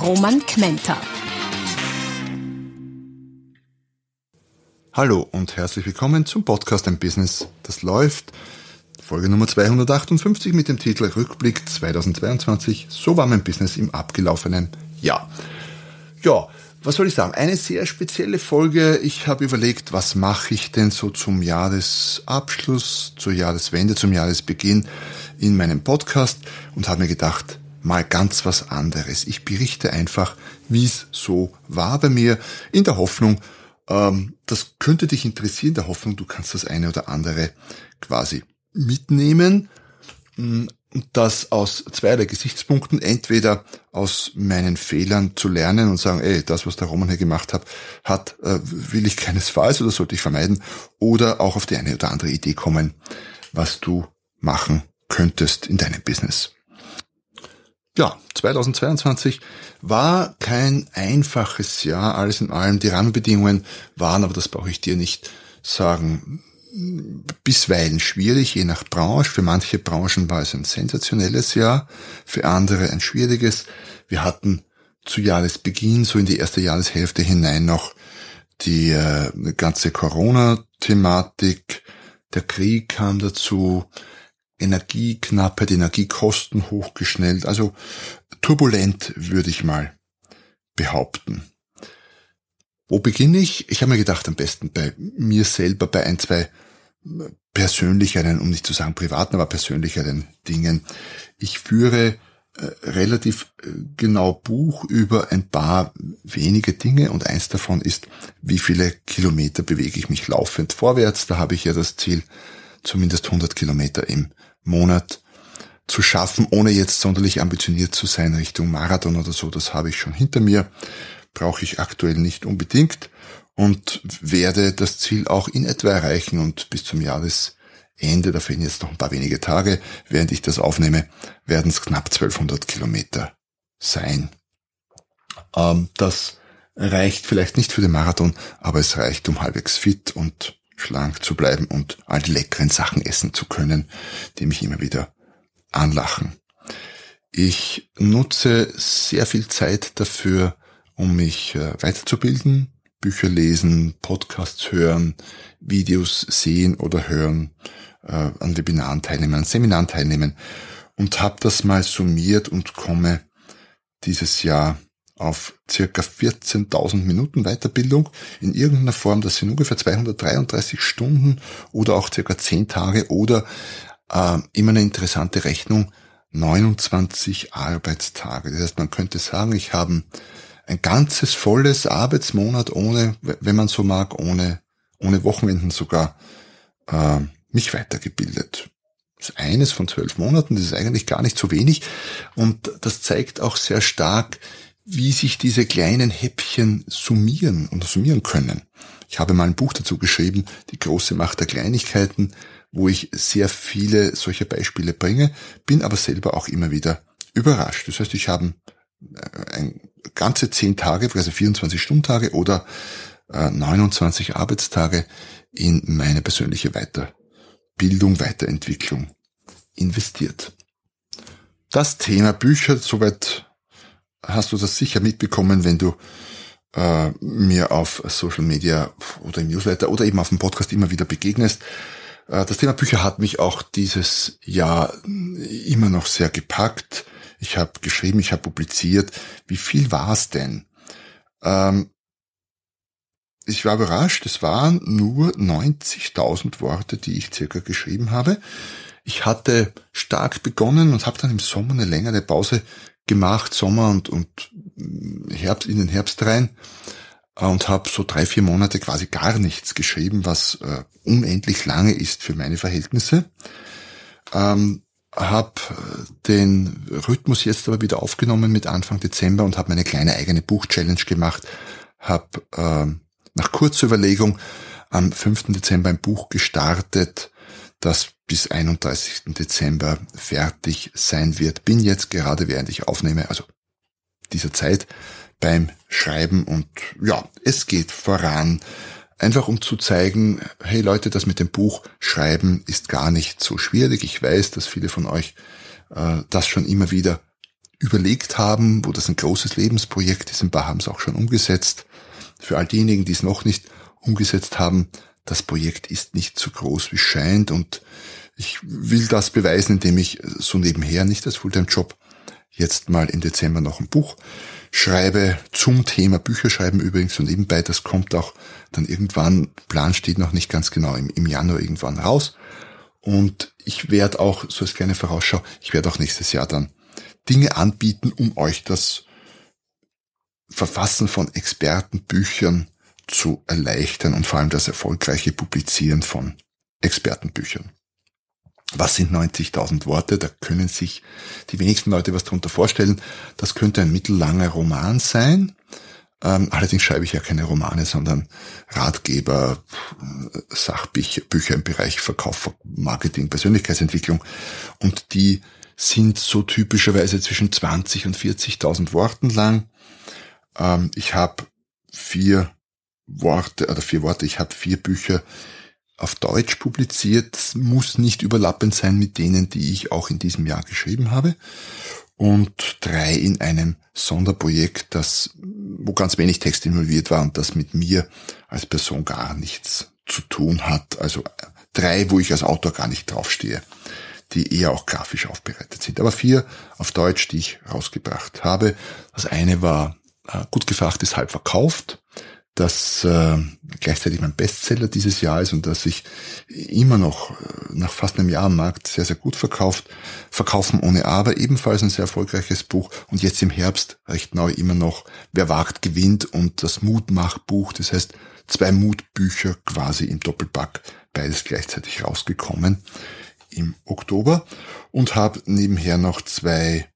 Roman Kmenter. Hallo und herzlich willkommen zum Podcast Ein Business, das läuft. Folge Nummer 258 mit dem Titel Rückblick 2022. So war mein Business im abgelaufenen Jahr. Ja, was soll ich sagen? Eine sehr spezielle Folge. Ich habe überlegt, was mache ich denn so zum Jahresabschluss, zur Jahreswende, zum Jahresbeginn in meinem Podcast und habe mir gedacht, mal ganz was anderes. Ich berichte einfach, wie es so war bei mir, in der Hoffnung, ähm, das könnte dich interessieren, der Hoffnung, du kannst das eine oder andere quasi mitnehmen. Und das aus zweierlei Gesichtspunkten. Entweder aus meinen Fehlern zu lernen und sagen, ey, das, was der Roman hier gemacht hat, hat, äh, will ich keinesfalls oder sollte ich vermeiden. Oder auch auf die eine oder andere Idee kommen, was du machen könntest in deinem Business. Ja, 2022 war kein einfaches Jahr, alles in allem. Die Rahmenbedingungen waren, aber das brauche ich dir nicht sagen, bisweilen schwierig, je nach Branche. Für manche Branchen war es ein sensationelles Jahr, für andere ein schwieriges. Wir hatten zu Jahresbeginn, so in die erste Jahreshälfte hinein noch die äh, ganze Corona-Thematik, der Krieg kam dazu, Energieknappheit, Energiekosten hochgeschnellt, also turbulent würde ich mal behaupten. Wo beginne ich? Ich habe mir gedacht, am besten bei mir selber, bei ein, zwei persönlicheren, um nicht zu sagen privaten, aber persönlicheren Dingen. Ich führe äh, relativ äh, genau Buch über ein paar wenige Dinge und eins davon ist, wie viele Kilometer bewege ich mich laufend vorwärts. Da habe ich ja das Ziel, zumindest 100 Kilometer im Monat zu schaffen, ohne jetzt sonderlich ambitioniert zu sein Richtung Marathon oder so. Das habe ich schon hinter mir, brauche ich aktuell nicht unbedingt und werde das Ziel auch in etwa erreichen und bis zum Jahresende, da fehlen jetzt noch ein paar wenige Tage, während ich das aufnehme, werden es knapp 1200 Kilometer sein. Ähm, das reicht vielleicht nicht für den Marathon, aber es reicht, um halbwegs fit und schlank zu bleiben und all die leckeren Sachen essen zu können, die mich immer wieder anlachen. Ich nutze sehr viel Zeit dafür, um mich äh, weiterzubilden, Bücher lesen, Podcasts hören, Videos sehen oder hören, äh, an Webinaren teilnehmen, an Seminaren teilnehmen und habe das mal summiert und komme dieses Jahr auf circa 14.000 Minuten Weiterbildung in irgendeiner Form. Das sind ungefähr 233 Stunden oder auch circa 10 Tage oder äh, immer eine interessante Rechnung, 29 Arbeitstage. Das heißt, man könnte sagen, ich habe ein ganzes volles Arbeitsmonat ohne, wenn man so mag, ohne, ohne Wochenenden sogar, äh, mich weitergebildet. Das ist eines von zwölf Monaten, das ist eigentlich gar nicht so wenig. Und das zeigt auch sehr stark, wie sich diese kleinen Häppchen summieren und summieren können. Ich habe mal ein Buch dazu geschrieben, Die große Macht der Kleinigkeiten, wo ich sehr viele solcher Beispiele bringe, bin aber selber auch immer wieder überrascht. Das heißt, ich habe äh, ein ganze zehn Tage, also 24 Stundentage oder 29 äh, Arbeitstage in meine persönliche Weiterbildung, Weiterentwicklung investiert. Das Thema Bücher, soweit hast du das sicher mitbekommen, wenn du äh, mir auf Social Media oder im Newsletter oder eben auf dem Podcast immer wieder begegnest. Äh, das Thema Bücher hat mich auch dieses Jahr immer noch sehr gepackt ich habe geschrieben, ich habe publiziert. Wie viel war es denn? Ähm, ich war überrascht, es waren nur 90.000 Worte, die ich circa geschrieben habe. Ich hatte stark begonnen und habe dann im Sommer eine längere Pause gemacht, Sommer und, und Herbst in den Herbst rein und habe so drei, vier Monate quasi gar nichts geschrieben, was äh, unendlich lange ist für meine Verhältnisse. Ähm, habe den Rhythmus jetzt aber wieder aufgenommen mit Anfang Dezember und habe meine kleine eigene Buch-Challenge gemacht. Habe äh, nach kurzer Überlegung am 5. Dezember ein Buch gestartet, das bis 31. Dezember fertig sein wird. Bin jetzt gerade, während ich aufnehme, also dieser Zeit beim Schreiben und ja, es geht voran. Einfach um zu zeigen, hey Leute, das mit dem Buch schreiben ist gar nicht so schwierig. Ich weiß, dass viele von euch äh, das schon immer wieder überlegt haben, wo das ein großes Lebensprojekt ist. Ein paar haben es auch schon umgesetzt. Für all diejenigen, die es noch nicht umgesetzt haben, das Projekt ist nicht so groß wie es scheint und ich will das beweisen, indem ich so nebenher, nicht als Fulltime-Job, jetzt mal im Dezember noch ein Buch schreibe zum Thema Bücherschreiben übrigens so nebenbei. Das kommt auch dann irgendwann, Plan steht noch nicht ganz genau, im, im Januar irgendwann raus. Und ich werde auch, so als kleine Vorausschau, ich werde auch nächstes Jahr dann Dinge anbieten, um euch das Verfassen von Expertenbüchern zu erleichtern und vor allem das erfolgreiche Publizieren von Expertenbüchern. Was sind 90.000 Worte? Da können sich die wenigsten Leute was darunter vorstellen. Das könnte ein mittellanger Roman sein. Ähm, allerdings schreibe ich ja keine Romane, sondern Ratgeber, Sachbücher Bücher im Bereich Verkauf, Marketing, Persönlichkeitsentwicklung. Und die sind so typischerweise zwischen 20 und 40.000 Worten lang. Ähm, ich habe vier Worte oder vier Worte. Ich habe vier Bücher auf Deutsch publiziert. Das muss nicht überlappend sein mit denen, die ich auch in diesem Jahr geschrieben habe. Und drei in einem Sonderprojekt, das, wo ganz wenig Text involviert war und das mit mir als Person gar nichts zu tun hat. Also drei, wo ich als Autor gar nicht draufstehe, die eher auch grafisch aufbereitet sind. Aber vier auf Deutsch, die ich rausgebracht habe. Das eine war äh, gut gefragt ist halb verkauft das äh, gleichzeitig mein Bestseller dieses Jahr ist und dass sich immer noch äh, nach fast einem Jahr am Markt sehr, sehr gut verkauft. Verkaufen ohne Aber, ebenfalls ein sehr erfolgreiches Buch und jetzt im Herbst recht neu immer noch Wer wagt gewinnt und das Mutmachbuch, das heißt zwei Mutbücher quasi im Doppelpack, beides gleichzeitig rausgekommen im Oktober und habe nebenher noch zwei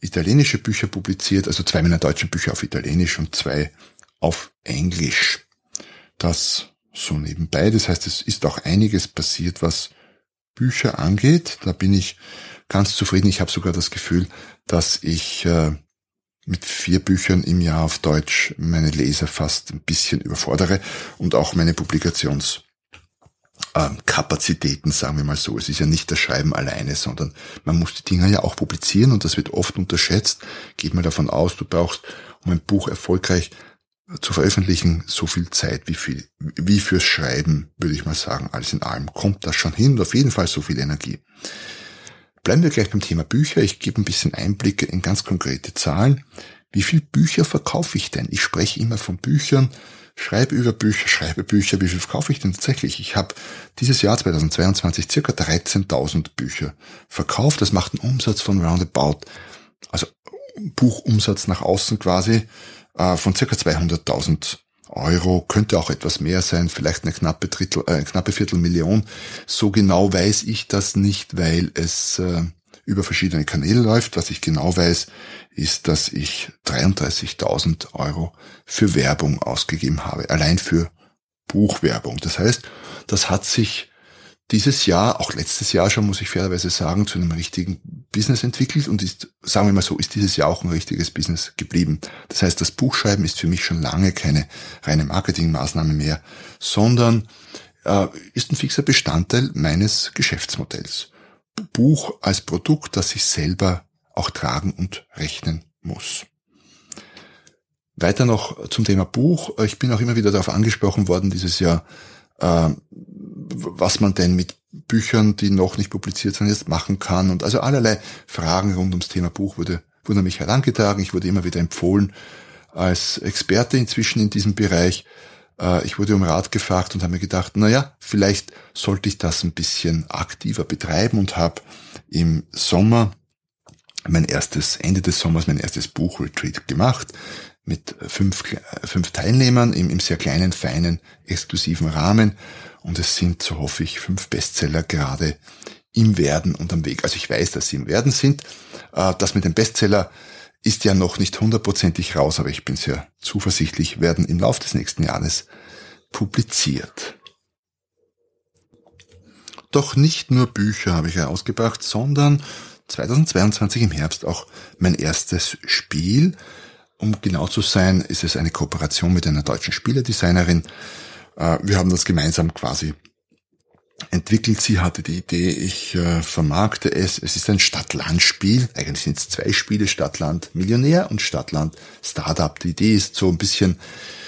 italienische Bücher publiziert, also zwei meiner deutschen Bücher auf Italienisch und zwei auf Englisch. Das so nebenbei. Das heißt, es ist auch einiges passiert, was Bücher angeht. Da bin ich ganz zufrieden. Ich habe sogar das Gefühl, dass ich äh, mit vier Büchern im Jahr auf Deutsch meine Leser fast ein bisschen überfordere und auch meine Publikationskapazitäten, ähm, sagen wir mal so. Es ist ja nicht das Schreiben alleine, sondern man muss die Dinger ja auch publizieren und das wird oft unterschätzt. Geht mal davon aus, du brauchst, um ein Buch erfolgreich zu veröffentlichen so viel Zeit wie, viel, wie fürs Schreiben, würde ich mal sagen. Alles in allem kommt das schon hin auf jeden Fall so viel Energie. Bleiben wir gleich beim Thema Bücher. Ich gebe ein bisschen Einblicke in ganz konkrete Zahlen. Wie viel Bücher verkaufe ich denn? Ich spreche immer von Büchern, schreibe über Bücher, schreibe Bücher. Wie viel verkaufe ich denn tatsächlich? Ich habe dieses Jahr 2022 circa 13.000 Bücher verkauft. Das macht einen Umsatz von roundabout, also Buchumsatz nach außen quasi äh, von circa 200.000 Euro, könnte auch etwas mehr sein, vielleicht eine knappe Drittel, äh, knappe Viertelmillion. So genau weiß ich das nicht, weil es äh, über verschiedene Kanäle läuft. Was ich genau weiß, ist, dass ich 33.000 Euro für Werbung ausgegeben habe, allein für Buchwerbung. Das heißt, das hat sich dieses Jahr, auch letztes Jahr schon, muss ich fairerweise sagen, zu einem richtigen Business entwickelt und ist, sagen wir mal so, ist dieses Jahr auch ein richtiges Business geblieben. Das heißt, das Buchschreiben ist für mich schon lange keine reine Marketingmaßnahme mehr, sondern äh, ist ein fixer Bestandteil meines Geschäftsmodells. Buch als Produkt, das ich selber auch tragen und rechnen muss. Weiter noch zum Thema Buch. Ich bin auch immer wieder darauf angesprochen worden dieses Jahr, äh, was man denn mit Büchern, die noch nicht publiziert sind, jetzt machen kann. Und also allerlei Fragen rund ums Thema Buch wurde, wurden an mich herangetragen. Ich wurde immer wieder empfohlen als Experte inzwischen in diesem Bereich. Äh, ich wurde um Rat gefragt und habe mir gedacht, na ja, vielleicht sollte ich das ein bisschen aktiver betreiben und habe im Sommer mein erstes, Ende des Sommers mein erstes Buchretreat gemacht mit fünf, fünf Teilnehmern im, im sehr kleinen, feinen, exklusiven Rahmen und es sind, so hoffe ich, fünf Bestseller gerade im Werden und am Weg. Also ich weiß, dass sie im Werden sind. Äh, das mit dem Bestseller ist ja noch nicht hundertprozentig raus, aber ich bin sehr zuversichtlich, werden im Laufe des nächsten Jahres publiziert. Doch nicht nur Bücher habe ich herausgebracht, sondern 2022 im Herbst auch mein erstes Spiel. Um genau zu sein, ist es eine Kooperation mit einer deutschen Spieledesignerin. Äh, wir haben das gemeinsam quasi entwickelt. Sie hatte die Idee, ich äh, vermarkte es. Es ist ein Stadt-Land-Spiel. Eigentlich sind es zwei Spiele, Stadtland Millionär und Stadtland Startup. Die Idee ist so ein bisschen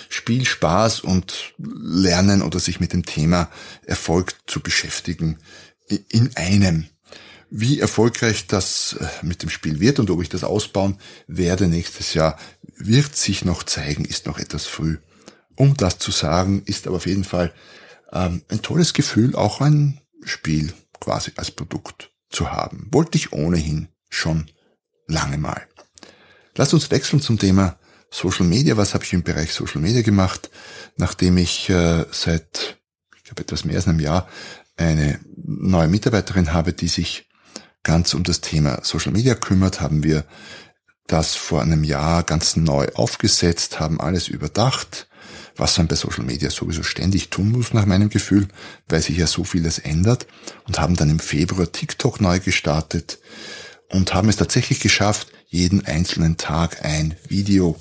Spielspaß und Lernen oder sich mit dem Thema Erfolg zu beschäftigen in einem. Wie erfolgreich das äh, mit dem Spiel wird und ob ich das ausbauen werde nächstes Jahr, wird sich noch zeigen, ist noch etwas früh. Um das zu sagen, ist aber auf jeden Fall ähm, ein tolles Gefühl, auch ein Spiel quasi als Produkt zu haben. Wollte ich ohnehin schon lange mal. Lass uns wechseln zum Thema Social Media. Was habe ich im Bereich Social Media gemacht, nachdem ich äh, seit, ich glaube, etwas mehr als einem Jahr eine neue Mitarbeiterin habe, die sich ganz um das Thema Social Media kümmert, haben wir das vor einem Jahr ganz neu aufgesetzt, haben alles überdacht, was man bei Social Media sowieso ständig tun muss nach meinem Gefühl, weil sich ja so vieles ändert und haben dann im Februar TikTok neu gestartet und haben es tatsächlich geschafft, jeden einzelnen Tag ein Video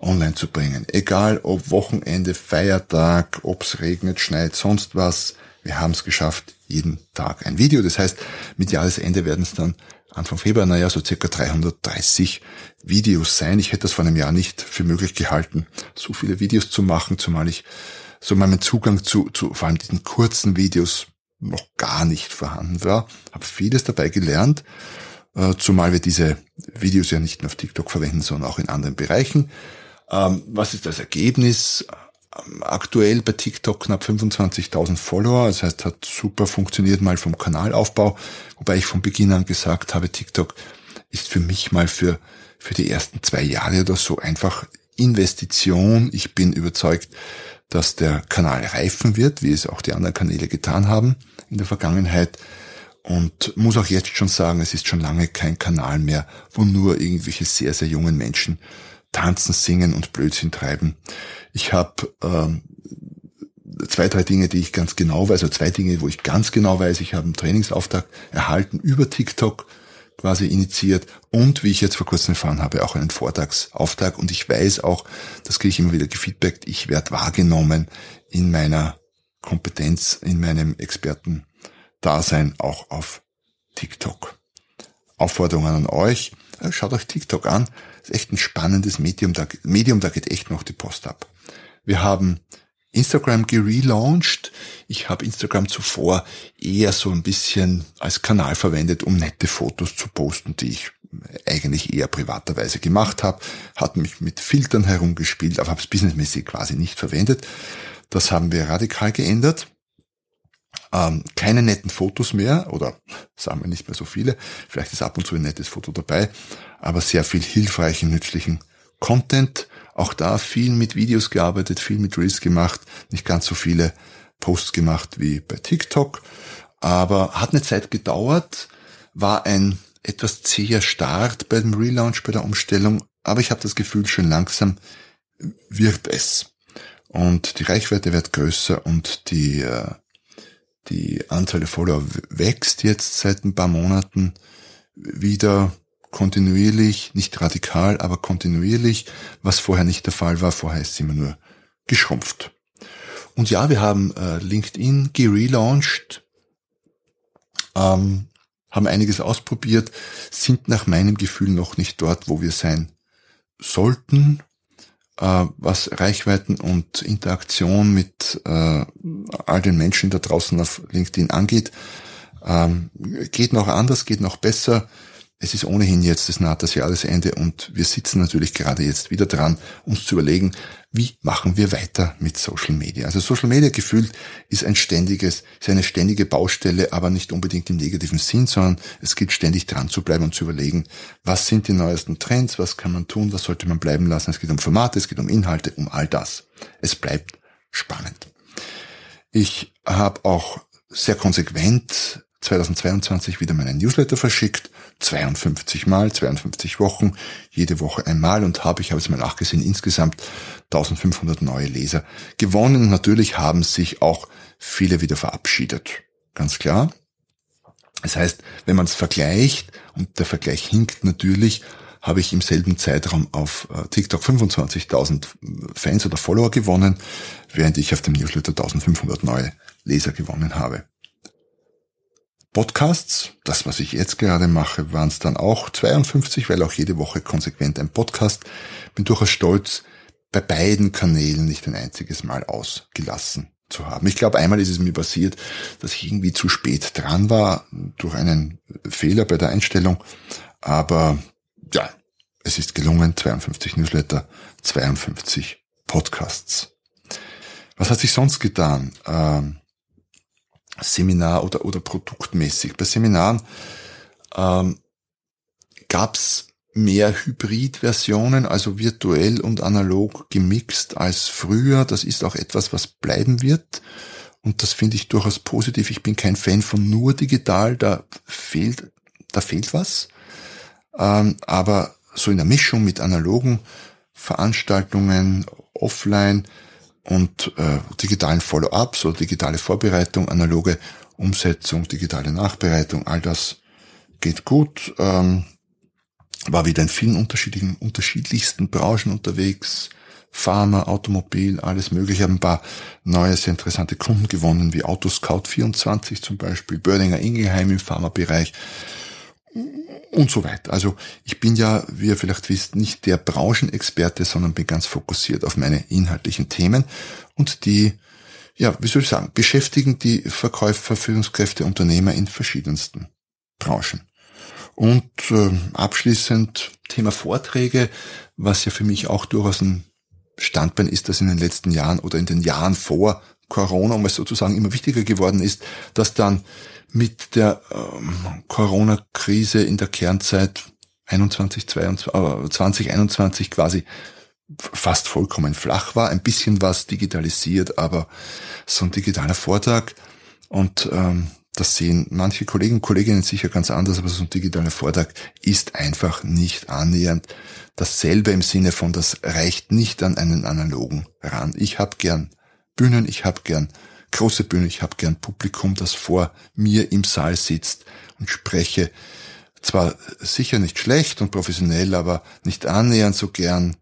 online zu bringen. Egal ob Wochenende, Feiertag, ob's regnet, schneit, sonst was. Wir haben es geschafft, jeden Tag ein Video. Das heißt, mit Jahresende werden es dann Anfang Februar, naja, so circa 330 Videos sein. Ich hätte das vor einem Jahr nicht für möglich gehalten, so viele Videos zu machen, zumal ich so meinen Zugang zu, zu vor allem diesen kurzen Videos noch gar nicht vorhanden war. Habe vieles dabei gelernt, äh, zumal wir diese Videos ja nicht nur auf TikTok verwenden, sondern auch in anderen Bereichen. Ähm, was ist das Ergebnis? Aktuell bei TikTok knapp 25.000 Follower, das heißt, hat super funktioniert mal vom Kanalaufbau, wobei ich von Beginn an gesagt habe, TikTok ist für mich mal für, für die ersten zwei Jahre oder so einfach Investition. Ich bin überzeugt, dass der Kanal reifen wird, wie es auch die anderen Kanäle getan haben in der Vergangenheit. Und muss auch jetzt schon sagen, es ist schon lange kein Kanal mehr, wo nur irgendwelche sehr, sehr jungen Menschen tanzen, singen und Blödsinn treiben. Ich habe ähm, zwei, drei Dinge, die ich ganz genau weiß, also zwei Dinge, wo ich ganz genau weiß, ich habe einen Trainingsauftrag erhalten über TikTok quasi initiiert und wie ich jetzt vor kurzem erfahren habe, auch einen Vortragsauftrag und ich weiß auch, das kriege ich immer wieder gefeedbackt, ich werde wahrgenommen in meiner Kompetenz, in meinem Experten-Dasein auch auf TikTok. Aufforderungen an euch, äh, schaut euch TikTok an, ist echt ein spannendes Medium, da, Medium, da geht echt noch die Post ab. Wir haben Instagram gelauncht. Ich habe Instagram zuvor eher so ein bisschen als Kanal verwendet, um nette Fotos zu posten, die ich eigentlich eher privaterweise gemacht habe, hat mich mit Filtern herumgespielt, aber habe es businessmäßig quasi nicht verwendet. Das haben wir radikal geändert. Ähm, keine netten Fotos mehr oder sagen wir nicht mehr so viele. Vielleicht ist ab und zu ein nettes Foto dabei, aber sehr viel hilfreichen, nützlichen Content. Auch da viel mit Videos gearbeitet, viel mit Reels gemacht, nicht ganz so viele Posts gemacht wie bei TikTok, aber hat eine Zeit gedauert, war ein etwas zäher Start beim Relaunch, bei der Umstellung, aber ich habe das Gefühl, schon langsam wird es. Und die Reichweite wird größer und die äh, die Anzahl der Follower wächst jetzt seit ein paar Monaten wieder kontinuierlich, nicht radikal, aber kontinuierlich, was vorher nicht der Fall war. Vorher ist sie immer nur geschrumpft. Und ja, wir haben äh, LinkedIn gelauncht, ähm, haben einiges ausprobiert, sind nach meinem Gefühl noch nicht dort, wo wir sein sollten äh, was Reichweiten und Interaktion mit äh, all den Menschen da draußen auf LinkedIn angeht. Ähm, geht noch anders, geht noch besser. Es ist ohnehin jetzt das naht das Jahresende und wir sitzen natürlich gerade jetzt wieder dran, uns zu überlegen, wie machen wir weiter mit Social Media. Also Social Media gefühlt ist ein ständiges, ist eine ständige Baustelle, aber nicht unbedingt im negativen Sinn, sondern es gilt ständig dran zu bleiben und zu überlegen, was sind die neuesten Trends, was kann man tun, was sollte man bleiben lassen. Es geht um Formate, es geht um Inhalte, um all das. Es bleibt spannend. Ich habe auch sehr konsequent 2022 wieder meinen Newsletter verschickt. 52 Mal, 52 Wochen, jede Woche einmal und habe, ich habe es mal nachgesehen, insgesamt 1500 neue Leser gewonnen. Natürlich haben sich auch viele wieder verabschiedet. Ganz klar. Das heißt, wenn man es vergleicht, und der Vergleich hinkt natürlich, habe ich im selben Zeitraum auf äh, TikTok 25.000 Fans oder Follower gewonnen, während ich auf dem Newsletter 1500 neue Leser gewonnen habe. Podcasts, das was ich jetzt gerade mache, waren es dann auch 52, weil auch jede Woche konsequent ein Podcast. Bin durchaus stolz, bei beiden Kanälen nicht ein einziges Mal ausgelassen zu haben. Ich glaube, einmal ist es mir passiert, dass ich irgendwie zu spät dran war durch einen Fehler bei der Einstellung. Aber ja, es ist gelungen, 52 Newsletter, 52 Podcasts. Was hat sich sonst getan? Ähm, Seminar oder, oder produktmäßig. Bei Seminaren ähm, gab es mehr Hybrid-Versionen, also virtuell und analog gemixt als früher. Das ist auch etwas, was bleiben wird. Und das finde ich durchaus positiv. Ich bin kein Fan von nur digital, da fehlt, da fehlt was. Ähm, aber so in der Mischung mit analogen Veranstaltungen, offline, und äh, digitalen Follow-ups oder digitale Vorbereitung, analoge Umsetzung, digitale Nachbereitung, all das geht gut. Ähm, war wieder in vielen unterschiedlichen, unterschiedlichsten Branchen unterwegs. Pharma, Automobil, alles mögliche. Haben ein paar neue, sehr interessante Kunden gewonnen, wie Autoscout24 zum Beispiel, Bördinger Ingelheim im Pharmabereich und so weiter. Also ich bin ja, wie ihr vielleicht wisst, nicht der Branchenexperte, sondern bin ganz fokussiert auf meine inhaltlichen Themen und die, ja, wie soll ich sagen, beschäftigen die Verkäufer, Führungskräfte, Unternehmer in verschiedensten Branchen. Und äh, abschließend Thema Vorträge, was ja für mich auch durchaus ein Standbein ist, das in den letzten Jahren oder in den Jahren vor Corona, es sozusagen immer wichtiger geworden ist, dass dann mit der ähm, Corona-Krise in der Kernzeit 21, 22, äh, 2021 quasi fast vollkommen flach war, ein bisschen was digitalisiert, aber so ein digitaler Vortrag und ähm, das sehen manche Kollegen und Kolleginnen sicher ganz anders, aber so ein digitaler Vortrag ist einfach nicht annähernd dasselbe im Sinne von, das reicht nicht an einen analogen ran. Ich habe gern Bühnen, ich habe gern große Bühne, ich habe gern Publikum, das vor mir im Saal sitzt und spreche. Zwar sicher nicht schlecht und professionell, aber nicht annähernd so gern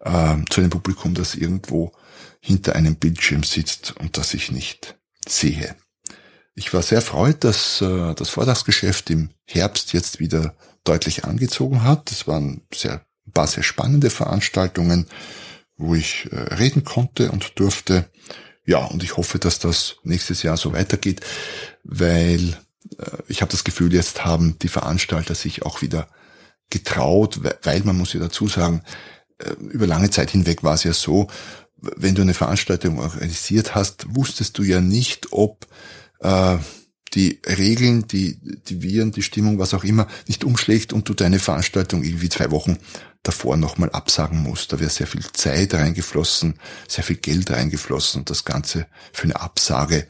äh, zu einem Publikum, das irgendwo hinter einem Bildschirm sitzt und das ich nicht sehe. Ich war sehr erfreut, dass äh, das Vortragsgeschäft im Herbst jetzt wieder deutlich angezogen hat. Das waren sehr, ein paar sehr spannende Veranstaltungen, wo ich äh, reden konnte und durfte. Ja, und ich hoffe, dass das nächstes Jahr so weitergeht, weil äh, ich habe das Gefühl, jetzt haben die Veranstalter sich auch wieder getraut, weil man muss ja dazu sagen, äh, über lange Zeit hinweg war es ja so, wenn du eine Veranstaltung organisiert hast, wusstest du ja nicht, ob äh, die Regeln, die, die Viren, die Stimmung, was auch immer, nicht umschlägt und du deine Veranstaltung irgendwie zwei Wochen davor nochmal absagen musst. Da wäre sehr viel Zeit reingeflossen, sehr viel Geld reingeflossen und das Ganze für eine Absage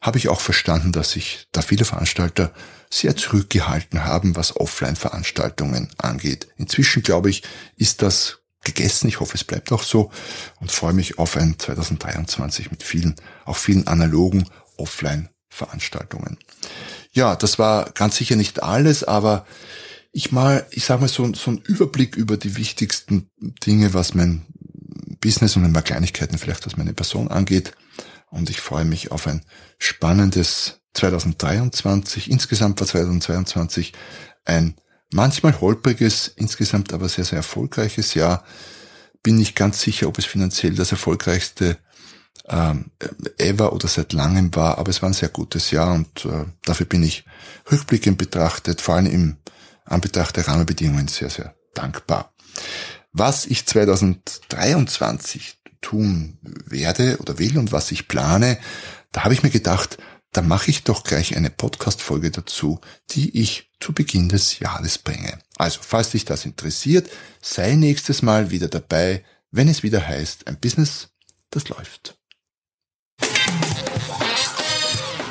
habe ich auch verstanden, dass sich da viele Veranstalter sehr zurückgehalten haben, was Offline-Veranstaltungen angeht. Inzwischen, glaube ich, ist das gegessen. Ich hoffe, es bleibt auch so und freue mich auf ein 2023 mit vielen, auch vielen analogen Offline-Veranstaltungen. Ja, das war ganz sicher nicht alles, aber ich mal, ich sage mal so, so einen Überblick über die wichtigsten Dinge, was mein Business und ein paar Kleinigkeiten vielleicht, was meine Person angeht. Und ich freue mich auf ein spannendes 2023. Insgesamt war 2022 ein manchmal holpriges, insgesamt aber sehr, sehr erfolgreiches Jahr. Bin nicht ganz sicher, ob es finanziell das erfolgreichste ähm, ever oder seit langem war, aber es war ein sehr gutes Jahr und äh, dafür bin ich rückblickend betrachtet, vor allem im Anbetracht der Rahmenbedingungen sehr, sehr dankbar. Was ich 2023 tun werde oder will und was ich plane, da habe ich mir gedacht, da mache ich doch gleich eine Podcast-Folge dazu, die ich zu Beginn des Jahres bringe. Also, falls dich das interessiert, sei nächstes Mal wieder dabei, wenn es wieder heißt, ein Business, das läuft.